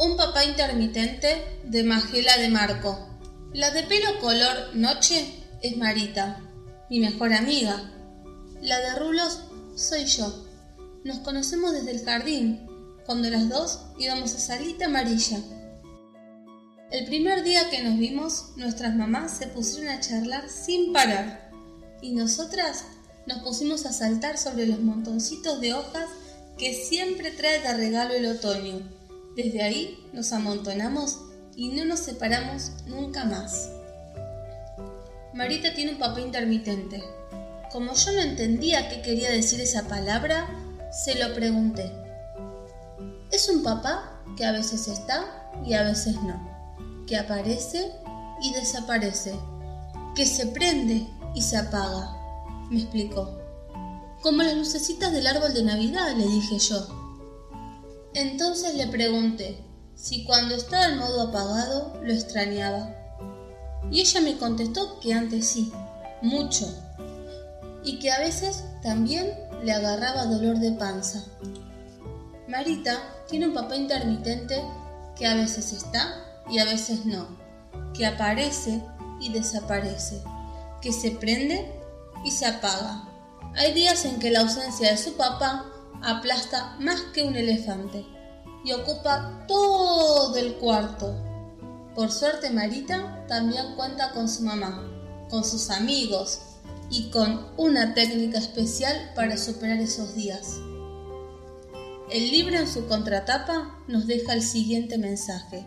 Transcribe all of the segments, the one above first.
Un papá intermitente de Magela de Marco. La de pelo color noche es Marita, mi mejor amiga. La de rulos soy yo. Nos conocemos desde el jardín, cuando las dos íbamos a salita amarilla. El primer día que nos vimos, nuestras mamás se pusieron a charlar sin parar y nosotras nos pusimos a saltar sobre los montoncitos de hojas que siempre trae de regalo el otoño. Desde ahí nos amontonamos y no nos separamos nunca más. Marita tiene un papá intermitente. Como yo no entendía qué quería decir esa palabra, se lo pregunté. Es un papá que a veces está y a veces no, que aparece y desaparece, que se prende y se apaga, me explicó. Como las lucecitas del árbol de Navidad, le dije yo. Entonces le pregunté si cuando estaba en modo apagado lo extrañaba. Y ella me contestó que antes sí, mucho, y que a veces también le agarraba dolor de panza. Marita tiene un papá intermitente que a veces está y a veces no, que aparece y desaparece, que se prende y se apaga. Hay días en que la ausencia de su papá aplasta más que un elefante y ocupa todo el cuarto. Por suerte Marita también cuenta con su mamá, con sus amigos y con una técnica especial para superar esos días. El libro en su contratapa nos deja el siguiente mensaje.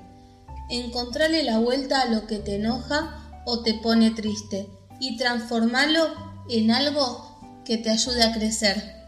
Encontrale la vuelta a lo que te enoja o te pone triste y transformalo en algo que te ayude a crecer.